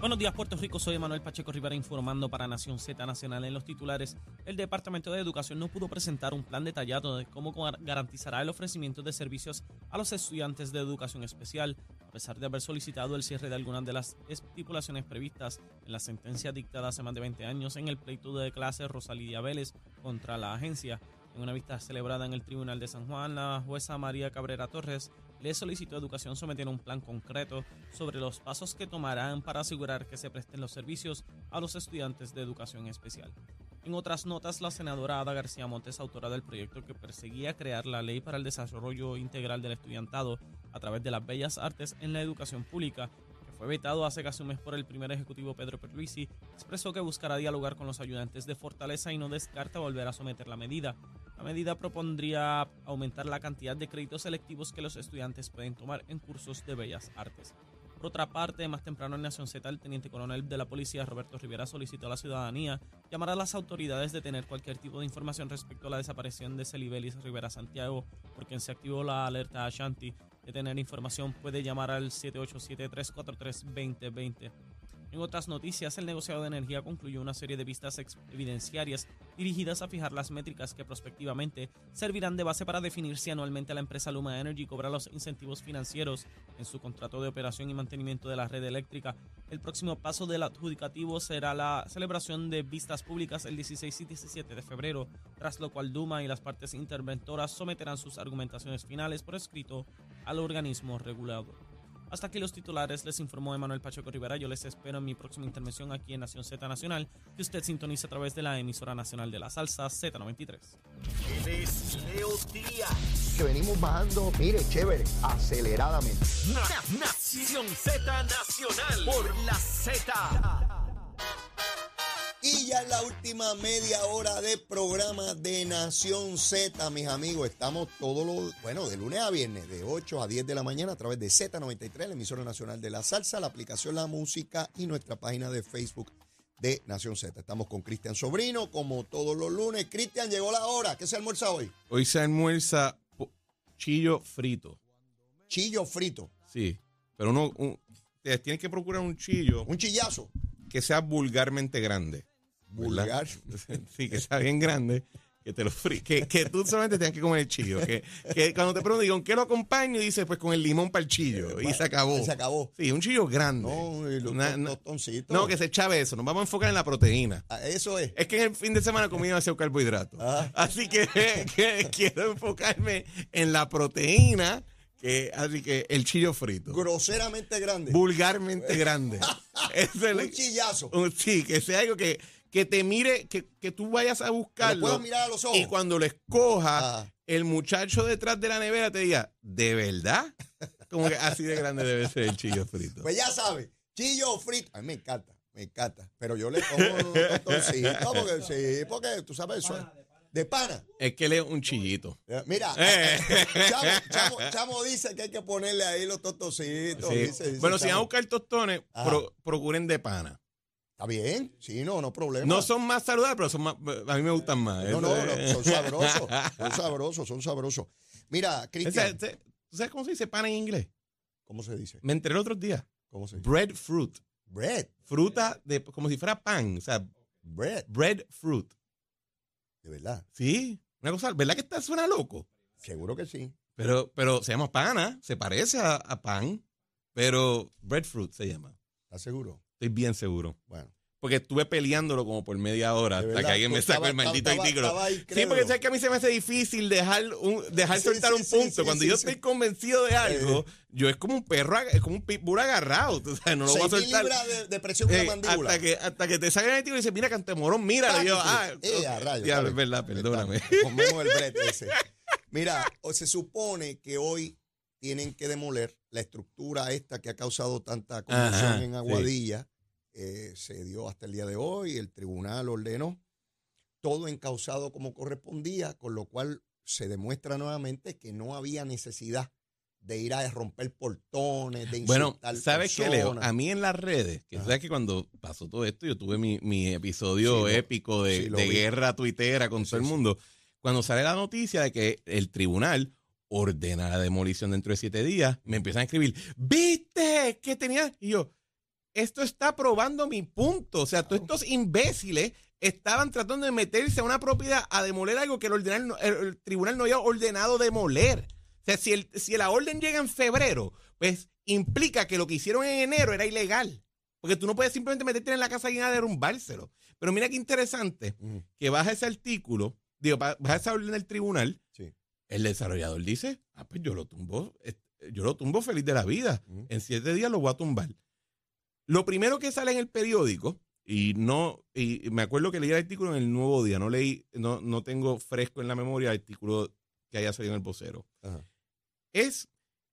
Buenos días, Puerto Rico. Soy Manuel Pacheco Rivera informando para Nación Z Nacional. En los titulares, el Departamento de Educación no pudo presentar un plan detallado de cómo garantizará el ofrecimiento de servicios a los estudiantes de educación especial, a pesar de haber solicitado el cierre de algunas de las estipulaciones previstas en la sentencia dictada hace más de 20 años en el pleito de clase Rosalidia Vélez contra la agencia. En una vista celebrada en el Tribunal de San Juan, la jueza María Cabrera Torres le solicitó a Educación someter un plan concreto sobre los pasos que tomarán para asegurar que se presten los servicios a los estudiantes de educación especial. En otras notas, la senadora Ada García Montes, autora del proyecto que perseguía crear la ley para el desarrollo integral del estudiantado a través de las bellas artes en la educación pública, fue vetado hace casi un mes por el primer ejecutivo Pedro Pierluisi, expresó que buscará dialogar con los ayudantes de Fortaleza y no descarta volver a someter la medida. La medida propondría aumentar la cantidad de créditos selectivos que los estudiantes pueden tomar en cursos de bellas artes. Por otra parte, más temprano en Nación Z, el teniente coronel de la policía Roberto Rivera solicitó a la ciudadanía llamar a las autoridades de tener cualquier tipo de información respecto a la desaparición de Celibelis Rivera Santiago, por quien se activó la alerta a Shanti de tener información puede llamar al 787-343-2020. En otras noticias, el negociado de energía concluyó una serie de vistas evidenciarias dirigidas a fijar las métricas que prospectivamente servirán de base para definir si anualmente la empresa Luma Energy cobra los incentivos financieros en su contrato de operación y mantenimiento de la red eléctrica. El próximo paso del adjudicativo será la celebración de vistas públicas el 16 y 17 de febrero, tras lo cual Duma y las partes interventoras someterán sus argumentaciones finales por escrito al organismo regulador. Hasta aquí los titulares, les informó Emanuel Pacheco Rivera. Yo les espero en mi próxima intervención aquí en Nación Z Nacional, que usted sintoniza a través de la emisora nacional de la salsa Z93. Leo Díaz. Que venimos bajando, mire, chévere, aceleradamente. Nación Z Nacional por la Z. Y ya en la última media hora de programa de Nación Z, mis amigos, estamos todos los, bueno, de lunes a viernes, de 8 a 10 de la mañana a través de Z93, la emisora nacional de la salsa, la aplicación La Música y nuestra página de Facebook de Nación Z. Estamos con Cristian Sobrino, como todos los lunes. Cristian, llegó la hora. ¿Qué se almuerza hoy? Hoy se almuerza chillo frito. Chillo frito. Sí, pero uno, tienes que procurar un chillo. Un chillazo. Que sea vulgarmente grande. Vulgar. Sí, que sea bien grande. Que te lo que, que tú solamente tengas que comer el chillo. Que, que cuando te preguntan, ¿con qué lo acompaño? Y dices, pues con el limón para el chillo. Y se acabó. Se acabó. Sí, un chillo grande. No, y los, No, que se echaba eso. Nos vamos a enfocar en la proteína. Ah, eso es. Es que en el fin de semana comí demasiado carbohidrato. Ah. Así que, que quiero enfocarme en la proteína así que el chillo frito. Groseramente grande. Vulgarmente grande. un chillazo. sí, que sea algo que, que te mire, que, que tú vayas a buscarlo. mirar a los ojos. Y cuando lo escojas, el muchacho detrás de la nevera te diga, ¿de verdad? Como que así de grande debe ser el chillo frito. Pues ya sabes, chillo frito. A mí me encanta, me encanta. Pero yo le pongo un porque sí, porque tú sabes eso. De pana. Es que le es un chillito. Mira, eh. Chamo, dice que hay que ponerle ahí los tostocitos. bueno, si van a buscar tostones, procuren de pana. Está bien, sí, no, no problema. No son más saludables, pero son más, a mí me gustan más. No, no, son sabrosos, son sabrosos, son sabrosos. Mira, Cristian. ¿Tú sabes cómo se dice pana en inglés? ¿Cómo se dice? Me enteré el otro día. ¿Cómo se dice? Breadfruit. Bread. Fruta de, como si fuera pan, o sea. Bread. Breadfruit. De verdad. Sí, una cosa, ¿verdad que está, suena loco? Seguro que sí. Pero, pero se llama pana, se parece a, pan, pero breadfruit se llama. ¿Estás seguro? Estoy bien seguro. Bueno. Porque estuve peleándolo como por media hora hasta que alguien me sacó el maldito artículo. Sí, porque sabes que a mí se me hace difícil dejar un, dejar soltar un punto. Cuando yo estoy convencido de algo, yo es como un perro, es como un pitbull agarrado. O sea, no lo voy a soltar. De, de presión eh, mandíbula. Hasta que, hasta que te saquen el artículo y dices, mira, Cantemorón, mira. Y yo, ah, eh, rayo, diablo, es verdad, perdóname. Comemos el brete ese. Mira, se supone que hoy tienen que demoler la estructura esta que ha causado tanta conmoción en Aguadilla. Eh, se dio hasta el día de hoy, el tribunal ordenó todo encausado como correspondía, con lo cual se demuestra nuevamente que no había necesidad de ir a romper portones, de Bueno, ¿sabes qué, Leo? A mí en las redes, que sabes que cuando pasó todo esto, yo tuve mi, episodio épico de, guerra tuitera con todo el mundo. Cuando sale la noticia de que el tribunal ordena la demolición dentro de siete días, me empiezan a escribir, ¿viste? que tenía? Y yo, esto está probando mi punto. O sea, todos estos imbéciles estaban tratando de meterse a una propiedad a demoler algo que el, el, tribunal no había ordenado demoler. O sea, si, el, si la orden llega en febrero, pues implica que lo que hicieron en enero era ilegal. Porque tú no puedes simplemente meterte en la casa y a derrumbárselo. Pero mira qué interesante que baja ese artículo, digo, baja esa orden del tribunal. El desarrollador dice, ah, pues yo lo tumbo, yo lo tumbo feliz de la vida. En siete días lo voy a tumbar. Lo primero que sale en el periódico, y no, y me acuerdo que leí el artículo en el Nuevo Día, no leí, no, no tengo fresco en la memoria el artículo que haya salido en el vocero. Es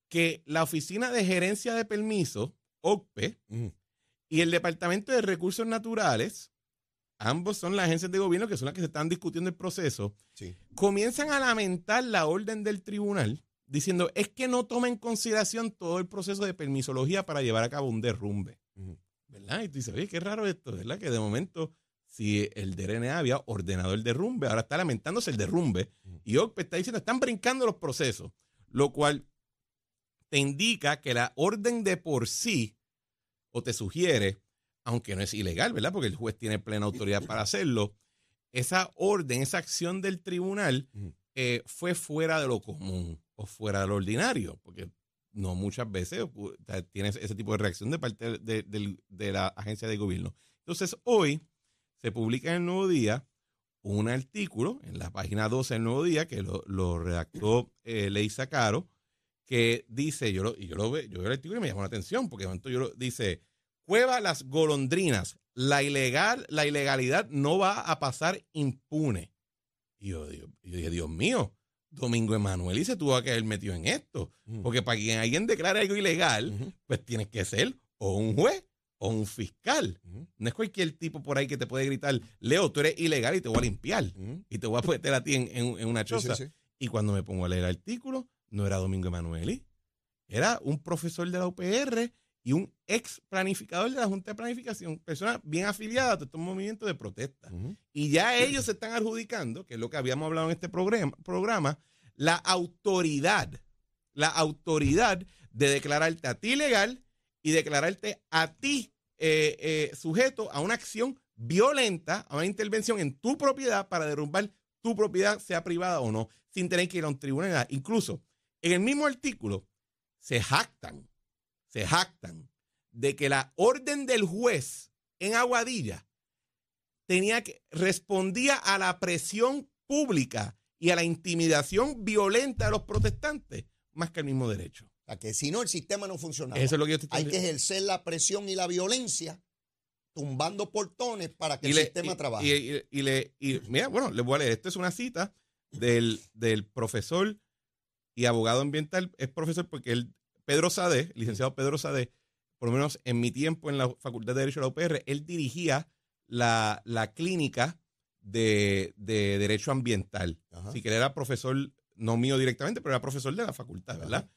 que la Oficina de Gerencia de Permisos, OCPE, y el Departamento de Recursos Naturales, ambos son las agencias de gobierno que son las que se están discutiendo el proceso, comienzan a lamentar la orden del tribunal diciendo es que no toma en consideración todo el proceso de permisología para llevar a cabo un derrumbe. ¿Verdad? Y tú dices, oye, qué raro esto, ¿verdad? Que de momento, si el DRNA había ordenado el derrumbe, ahora está lamentándose el derrumbe. Y OCPE está diciendo, están brincando los procesos, lo cual te indica que la orden de por sí o te sugiere, aunque no es ilegal, ¿verdad? Porque el juez tiene plena autoridad para hacerlo, esa orden, esa acción del tribunal eh, fue fuera de lo común o fuera de lo ordinario, porque no muchas veces tienes ese tipo de reacción de parte de, la agencia de gobierno. Entonces, hoy se publica en el Nuevo Día un artículo en la página 12 del Nuevo Día que lo, redactó eh, Caro, que dice, yo lo, y yo lo veo, yo veo el artículo y me llama la atención, porque de yo lo, dice, Cueva las golondrinas, la ilegal, la ilegalidad no va a pasar impune. Y yo, dije, Dios mío, Domingo Emanuel y se tuvo que haber metido en esto. Porque para que alguien declare algo ilegal, pues tiene que ser o un juez o un fiscal. No es cualquier tipo por ahí que te puede gritar, Leo, tú eres ilegal y te voy a limpiar. Y te voy a meter a ti en, una choza. Y cuando me pongo a leer el artículo, no era Domingo Emanueli, era un profesor de la UPR y un ex planificador de la Junta de Planificación, persona bien afiliada a estos movimientos de protesta. Y ya ellos se están adjudicando, que es lo que habíamos hablado en este programa, programa la autoridad, la autoridad de declararte a ti legal y declararte a ti eh, eh, sujeto a una acción violenta, a una intervención en tu propiedad para derrumbar tu propiedad, sea privada o no, sin tener que ir a un tribunal. Incluso en el mismo artículo se jactan, se jactan de que la orden del juez en Aguadilla tenía que respondía a la presión pública y a la intimidación violenta de los protestantes más que al mismo derecho. O sea, que si no el sistema no funciona. Eso es lo que Hay que ejercer la presión y la violencia tumbando portones para que el sistema trabaje. Y, le, y mira, bueno, le voy a leer. Esta es una cita del, del profesor y abogado ambiental. Es profesor porque él, Pedro Sade, licenciado Pedro Sade, por lo menos en mi tiempo en la Facultad de Derecho de la UPR, él dirigía la, clínica de, Derecho Ambiental. Así que él era profesor, no mío directamente, pero era profesor de la facultad, ¿verdad?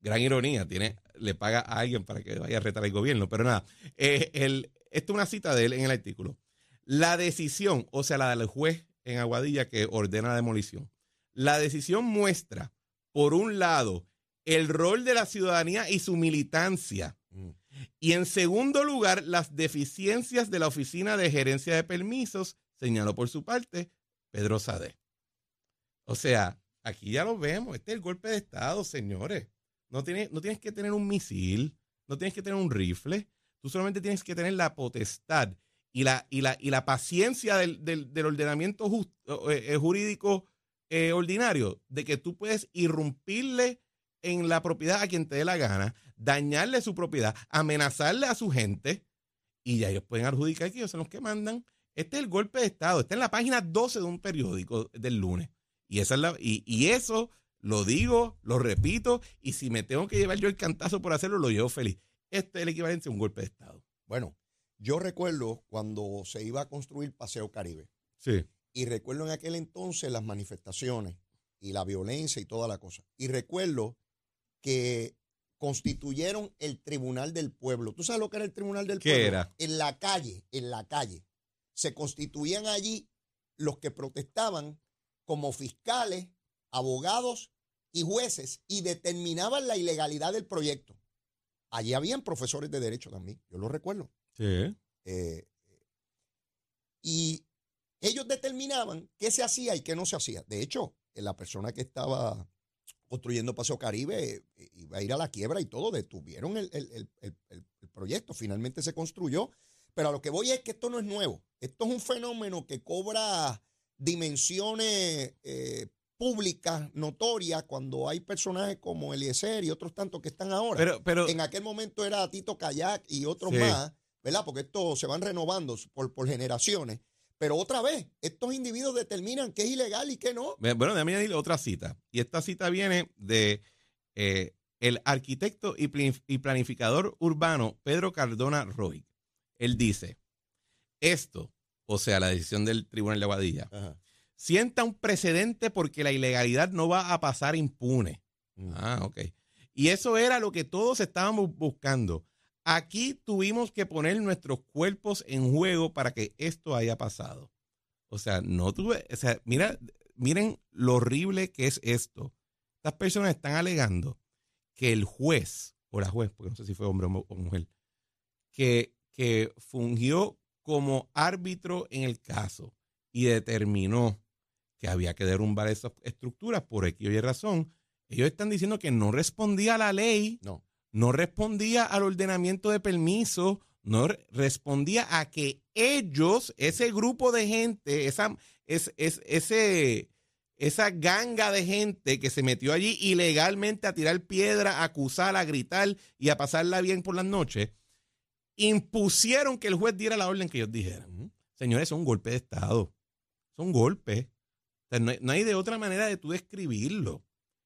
Gran ironía, tiene, le paga a alguien para que vaya a retar al gobierno, pero nada. Eh, esta es una cita de él en el artículo. La decisión, o sea, la del juez en Aguadilla que ordena la demolición, la decisión muestra, por un lado, el rol de la ciudadanía y su militancia. Mm. Y en segundo lugar, las deficiencias de la Oficina de Gerencia de Permisos, señaló por su parte Pedro Sade. O sea, aquí ya lo vemos, este es el golpe de Estado, señores. No tienes, no tienes que tener un misil, no tienes que tener un rifle, tú solamente tienes que tener la potestad y la, y la, y la paciencia del, del, ordenamiento eh, jurídico eh, ordinario de que tú puedes irrumpirle en la propiedad a quien te dé la gana, dañarle su propiedad, amenazarle a su gente y ya ellos pueden adjudicar que ellos son los que mandan. Este es el golpe de Estado. Está en la página 12 de un periódico del lunes. Y, esa es la, y, y eso lo digo, lo repito, y si me tengo que llevar yo el cantazo por hacerlo, lo llevo feliz. Este es el equivalente a un golpe de Estado. Bueno, yo recuerdo cuando se iba a construir Paseo Caribe. Sí. Y recuerdo en aquel entonces las manifestaciones y la violencia y toda la cosa. Y recuerdo que constituyeron el Tribunal del Pueblo. ¿Tú sabes lo que era el Tribunal del Pueblo? ¿Qué era? En la calle, en la calle. Se constituían allí los que protestaban como fiscales, abogados y jueces y determinaban la ilegalidad del proyecto. Allí habían profesores de derecho también, yo lo recuerdo. Sí. Eh, y ellos determinaban qué se hacía y qué no se hacía. De hecho, la persona que estaba construyendo Paseo Caribe eh, iba a ir a la quiebra y todo, detuvieron el, proyecto, finalmente se construyó. Pero a lo que voy es que esto no es nuevo, esto es un fenómeno que cobra dimensiones eh, públicas, notorias, cuando hay personajes como Eliezer y otros tantos que están ahora. Pero, pero, en aquel momento era Tito Kayak y otros más, ¿verdad? Porque estos se van renovando por, por generaciones. Pero otra vez, estos individuos determinan qué es ilegal y qué no. Bueno, déjame añadir otra cita. Y esta cita viene de eh, el arquitecto y planificador urbano Pedro Cardona Roy. Él dice, esto, o sea, la decisión del Tribunal de Aguadilla, sienta un precedente porque la ilegalidad no va a pasar impune. Mm. Ah, ok. Y eso era lo que todos estábamos buscando. Aquí tuvimos que poner nuestros cuerpos en juego para que esto haya pasado. O sea, no tuve, o sea, mira, miren lo horrible que es esto. Estas personas están alegando que el juez, o la juez, porque no sé si fue hombre o mujer, que, que fungió como árbitro en el caso y determinó que había que derrumbar esas estructuras por X y razón, ellos están diciendo que no respondía a la ley. No no respondía al ordenamiento de permiso, no respondía a que ellos, ese grupo de gente, esa, es, ese, esa ganga de gente que se metió allí ilegalmente a tirar piedra, a acusar, a gritar y a pasarla bien por las noches, impusieron que el juez diera la orden que ellos dijeran. Señores, es un golpe de Estado. Son golpes. no, no, hay de otra manera de tú describirlo.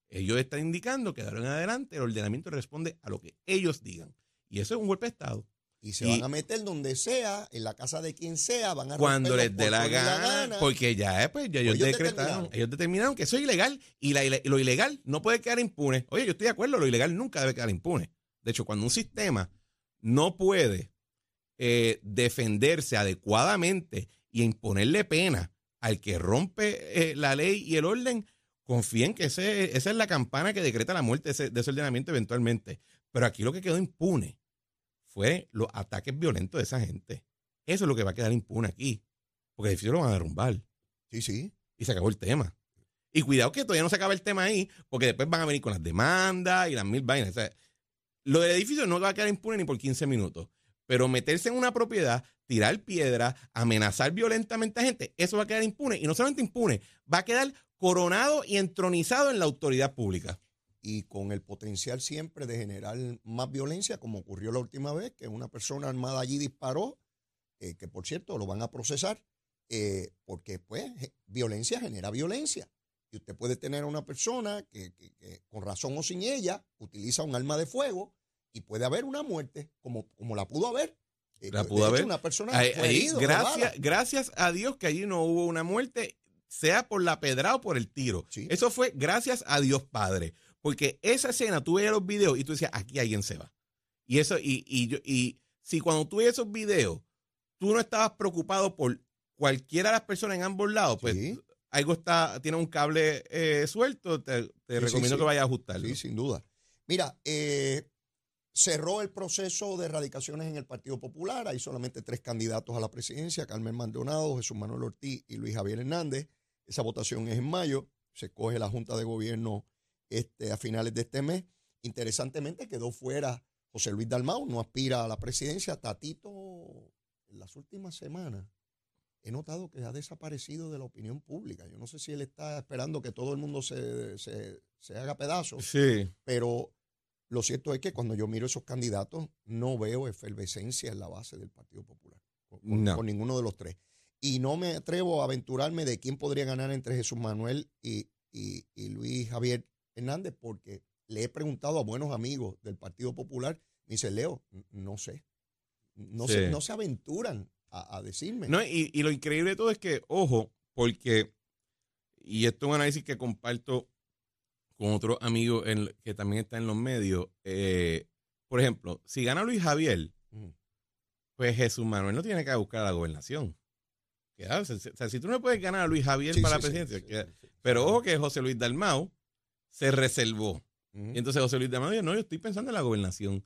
Ellos están indicando que de ahora en adelante el ordenamiento responde a lo que ellos digan. Y eso es un golpe de Estado. Y se van a meter donde sea, en la casa de quien sea, van a Cuando les dé la, gana, porque ya, eh, pues, ya ellos, decretaron, ellos determinaron que eso es ilegal y lo ilegal no puede quedar impune. Oye, yo estoy de acuerdo, lo ilegal nunca debe quedar impune. De hecho, cuando un sistema no puede eh, defenderse adecuadamente y imponerle pena al que rompe eh, la ley y el orden, confíen que ese, esa es la campana que decreta la muerte de ese, ordenamiento eventualmente. Pero aquí lo que quedó impune fue los ataques violentos de esa gente. Eso es lo que va a quedar impune aquí. Porque el edificio lo van a derrumbar. Sí, sí. Y se acabó el tema. Y cuidado que todavía no se acaba el tema ahí, porque después van a venir con las demandas y las mil vainas. lo del edificio no va a quedar impune ni por 15 minutos. Pero meterse en una propiedad, tirar piedra, amenazar violentamente a gente, eso va a quedar impune. Y no solamente impune, va a quedar coronado y entronizado en la autoridad pública. Y con el potencial siempre de generar más violencia, como ocurrió la última vez, que una persona armada allí disparó, eh, que por cierto lo van a procesar, eh, porque pues violencia genera violencia. Y usted puede tener a una persona que, con razón o sin ella utiliza un arma de fuego y puede haber una muerte, como, como la pudo haber. Eh, la pudo haber. Una persona gracias, gracias a Dios que allí no hubo una muerte sea por la pedra o por el tiro. Eso fue gracias a Dios Padre. Porque esa escena, tú veías los videos y tú decías, aquí alguien se va. Y eso, y, y, y si cuando tú veías esos videos, tú no estabas preocupado por cualquiera de las personas en ambos lados, pues algo está, tiene un cable eh, suelto, te, recomiendo que vayas a ajustarlo. Sí, sin duda. Mira, eh, cerró el proceso de erradicaciones en el Partido Popular. Hay solamente tres candidatos a la presidencia, Carmen Maldonado, Jesús Manuel Ortiz y Luis Javier Hernández. Esa votación es en mayo. Se coge la Junta de Gobierno este, a finales de este mes. Interesantemente quedó fuera José Luis Dalmau, no aspira a la presidencia. Tatito, en las últimas semanas he notado que ha desaparecido de la opinión pública. Yo no sé si él está esperando que todo el mundo se, se, haga pedazos. Sí. Pero lo cierto es que cuando yo miro esos candidatos, no veo efervescencia en la base del Partido Popular. con ninguno de los tres. Y no me atrevo a aventurarme de quién podría ganar entre Jesús Manuel y, Luis Javier Hernández, porque le he preguntado a buenos amigos del Partido Popular. Me dice, Leo, no sé. No, se, no se aventuran a, decirme. No, y, lo increíble de todo es que, ojo, porque, y esto es un análisis que comparto con otro amigo que también está en los medios. Eh, por ejemplo, si gana Luis Javier, pues Jesús Manuel no tiene que buscar a la gobernación. O sea, si tú no puedes ganar a Luis Javier para la presidencia, pero ojo que José Luis Dalmau se reservó. Y entonces José Luis Dalmau dijo, no, yo estoy pensando en la gobernación.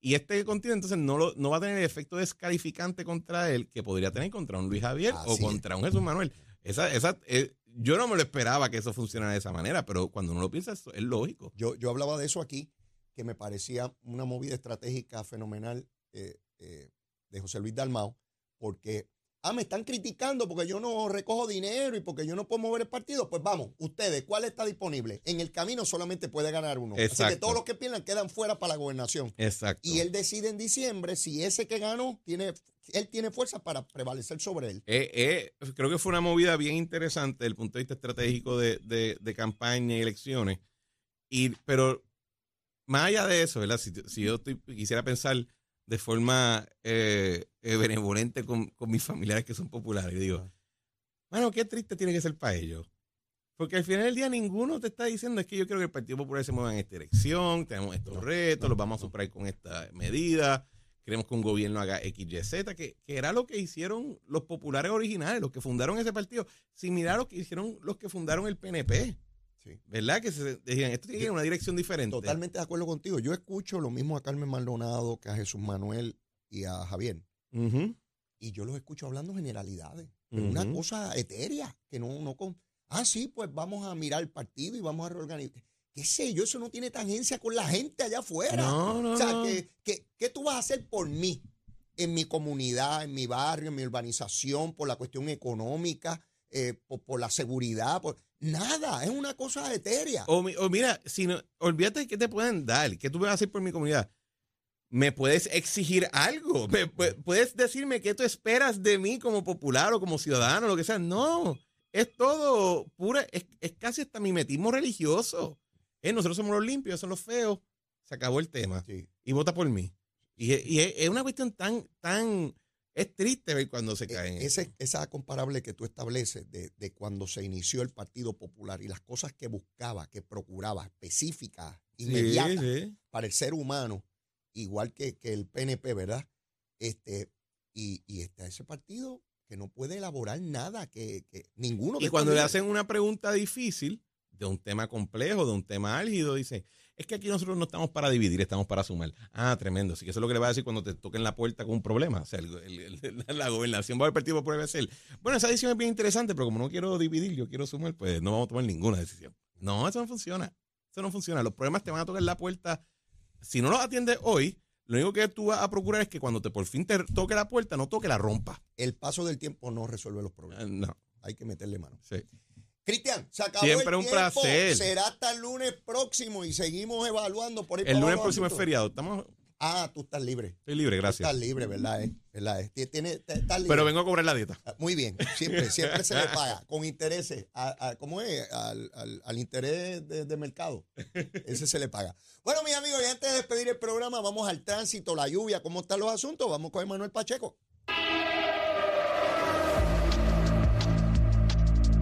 Y este continente entonces no, lo, no va a tener el efecto descalificante contra él que podría tener contra un Luis Javier o contra un Jesús Manuel. Esa, esa, eh, yo no me lo esperaba que eso funcionara de esa manera, pero cuando uno lo piensa, es lógico. Yo, yo hablaba de eso aquí, que me parecía una movida estratégica fenomenal eh, eh, de José Luis Dalmao, porque Ah, me están criticando porque yo no recojo dinero y porque yo no puedo mover el partido. Pues vamos, ustedes, ¿cuál está disponible? En el camino solamente puede ganar uno. Así que todos los que pierdan quedan fuera para la gobernación. Exacto. Y él decide en diciembre si ese que ganó tiene, él tiene fuerza para prevalecer sobre él. Eh, eh, creo que fue una movida bien interesante desde el punto de vista estratégico de, de, campaña y elecciones. Y, pero más allá de eso, ¿verdad? Si, si yo quisiera pensar de forma eh, eh, benevolente con, mis familiares que son populares. Y digo, bueno, qué triste tiene que ser para ellos. Porque al final del día ninguno te está diciendo es que yo creo que el Partido Popular se mueva en esta elección, tenemos estos retos, los vamos a superar con esta medida, queremos que un gobierno haga XYZ, que, que era lo que hicieron los populares originales, los que fundaron ese partido, similar a lo que hicieron los que fundaron el PNP. ¿Verdad? Que se decían, esto tiene una dirección diferente. Totalmente de acuerdo contigo. Yo escucho lo mismo a Carmen Maldonado que a Jesús Manuel y a Javier. Y yo los escucho hablando generalidades. una cosa etérea, que no, no con. Ah, sí, pues vamos a mirar el partido y vamos a reorganizar. ¿Qué sé yo? Eso no tiene tangencia con la gente allá afuera. No, no, o sea, ¿qué tú vas a hacer por mí? En mi comunidad, en mi barrio, en mi urbanización, por la cuestión económica, eh, por, la seguridad. Por, nada, es una cosa etérea. O, mira, si no, olvídate que te pueden dar, ¿qué tú vas a hacer por mi comunidad? ¿Me puedes exigir algo? ¿Puedes decirme qué tú esperas de mí como popular o como ciudadano, lo que sea? No, es todo pura, es, casi hasta mimetismo religioso. Eh, nosotros somos los limpios, son los feos. Se acabó el tema. Y vota por mí. Y, y es, una cuestión tan, tan es triste ver cuando se e, caen. Ese, esa comparable que tú estableces de, cuando se inició el Partido Popular y las cosas que buscaba, que procuraba, específicas, inmediatas para el ser humano, igual que, el PNP, ¿verdad? Este, y, y está ese partido que no puede elaborar nada, que, que ninguno. Y cuando le hacen una pregunta difícil de un tema complejo, de un tema álgido, dice, es que aquí nosotros no estamos para dividir, estamos para sumar. Ah, tremendo. Así que eso es lo que le va a decir cuando te toquen la puerta con un problema. O sea, la gobernación va a haber partido por ser. Bueno, esa decisión es bien interesante, pero como no quiero dividir, yo quiero sumar, pues no vamos a tomar ninguna decisión. No, eso no funciona. Eso no funciona. Los problemas te van a tocar la puerta. Si no los atiendes hoy, lo único que tú vas a procurar es que cuando te por fin te toque la puerta, no toque la rompa. El paso del tiempo no resuelve los problemas. Eh, no. Hay que meterle mano. Sí. Cristian, se acabó Siempre el un placer. Será hasta el lunes próximo y seguimos evaluando por El lunes próximo es feriado. Estamos Ah, tú estás libre. Estoy libre, gracias. estás libre, ¿verdad? Eh? ¿verdad? Eh? Tiene, estás libre. Pero vengo a cobrar la dieta. Ah, muy bien, siempre, siempre se le paga, con intereses. ¿Cómo es? Al, al, interés de, de, mercado. Ese se le paga. Bueno, mis amigos, y antes de despedir el programa, vamos al tránsito, la lluvia, cómo están los asuntos. Vamos con Manuel Pacheco.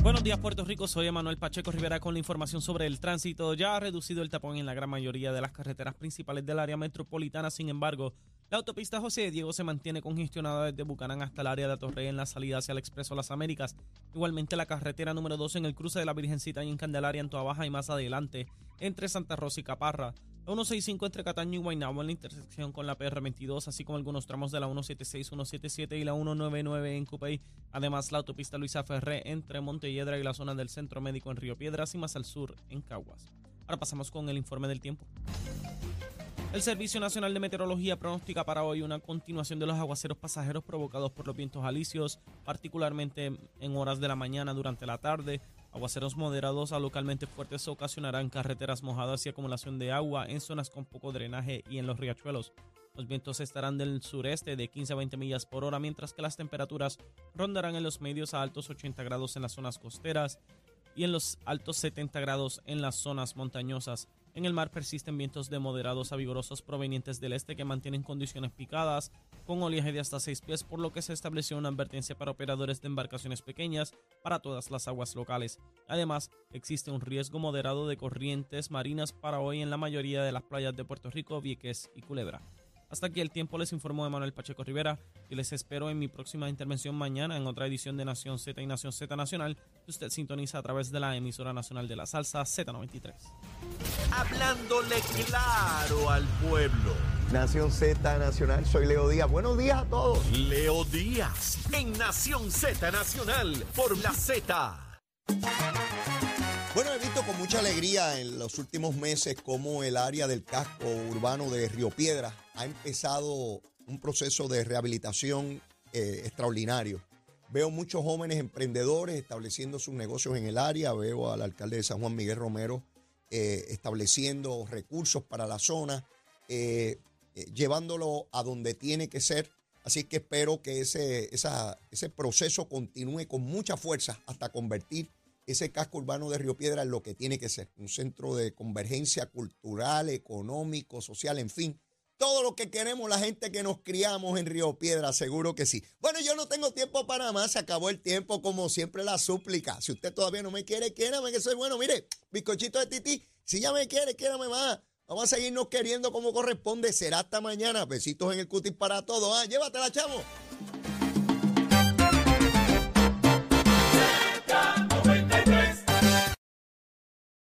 Buenos días, Puerto Rico. Soy Emanuel Pacheco Rivera con la información sobre el tránsito. Ya ha reducido el tapón en la gran mayoría de las carreteras principales del área metropolitana. Sin embargo, la autopista José Diego se mantiene congestionada desde Bucanán hasta el área de Atorrey en la salida hacia el Expreso Las Américas. Igualmente, la carretera número 2 en el cruce de la Virgencita y en Candelaria en Baja y más adelante entre Santa Rosa y Caparra. 165 entre Cataño y Guaynabo en la intersección con la PR22, así como algunos tramos de la 176, 177 y la 199 en Cupey. Además, la autopista Luisa Ferré entre Montelledra y la zona del Centro Médico en Río Piedras y más al sur en Caguas. Ahora pasamos con el informe del tiempo. El Servicio Nacional de Meteorología pronostica para hoy una continuación de los aguaceros pasajeros provocados por los vientos alisios, particularmente en horas de la mañana durante la tarde, Aguaceros moderados a localmente fuertes ocasionarán carreteras mojadas y acumulación de agua en zonas con poco drenaje y en los riachuelos. Los vientos estarán del sureste de 15 a 20 millas por hora, mientras que las temperaturas rondarán en los medios a altos 80 grados en las zonas costeras y en los altos 70 grados en las zonas montañosas. En el mar persisten vientos de moderados a vigorosos provenientes del este que mantienen condiciones picadas, con oleaje de hasta 6 pies, por lo que se estableció una advertencia para operadores de embarcaciones pequeñas para todas las aguas locales. Además, existe un riesgo moderado de corrientes marinas para hoy en la mayoría de las playas de Puerto Rico, Vieques y Culebra. Hasta aquí el tiempo les informó Manuel Pacheco Rivera y les espero en mi próxima intervención mañana en otra edición de Nación Z y Nación Z Nacional que usted sintoniza a través de la emisora nacional de la salsa Z93. Hablándole claro al pueblo. Nación Z Nacional, soy Leo Díaz. Buenos días a todos. Leo Díaz, en Nación Z Nacional, por la Z. Con mucha alegría en los últimos meses cómo el área del casco urbano de Río Piedra ha empezado un proceso de rehabilitación eh, extraordinario. Veo muchos jóvenes emprendedores estableciendo sus negocios en el área. Veo al alcalde de San Juan Miguel Romero eh, estableciendo recursos para la zona, eh, llevándolo a donde tiene que ser. Así que espero que ese proceso continúe con mucha fuerza hasta convertir ese casco urbano de Río Piedra en lo que tiene que ser, un centro de convergencia cultural, económico, social, en fin, todo lo que queremos la gente que nos criamos en Río Piedra, seguro que sí. Bueno, yo no tengo tiempo para más, se acabó el tiempo, como siempre la súplica. Si usted todavía no me quiere, quiérame que soy bueno. Mire, bizcochito de tití, si ya me quiere, quiérame más. Vamos a seguirnos queriendo como corresponde. Será hasta mañana. Besitos en el cutis para todos. Ah, llévatela, chavo.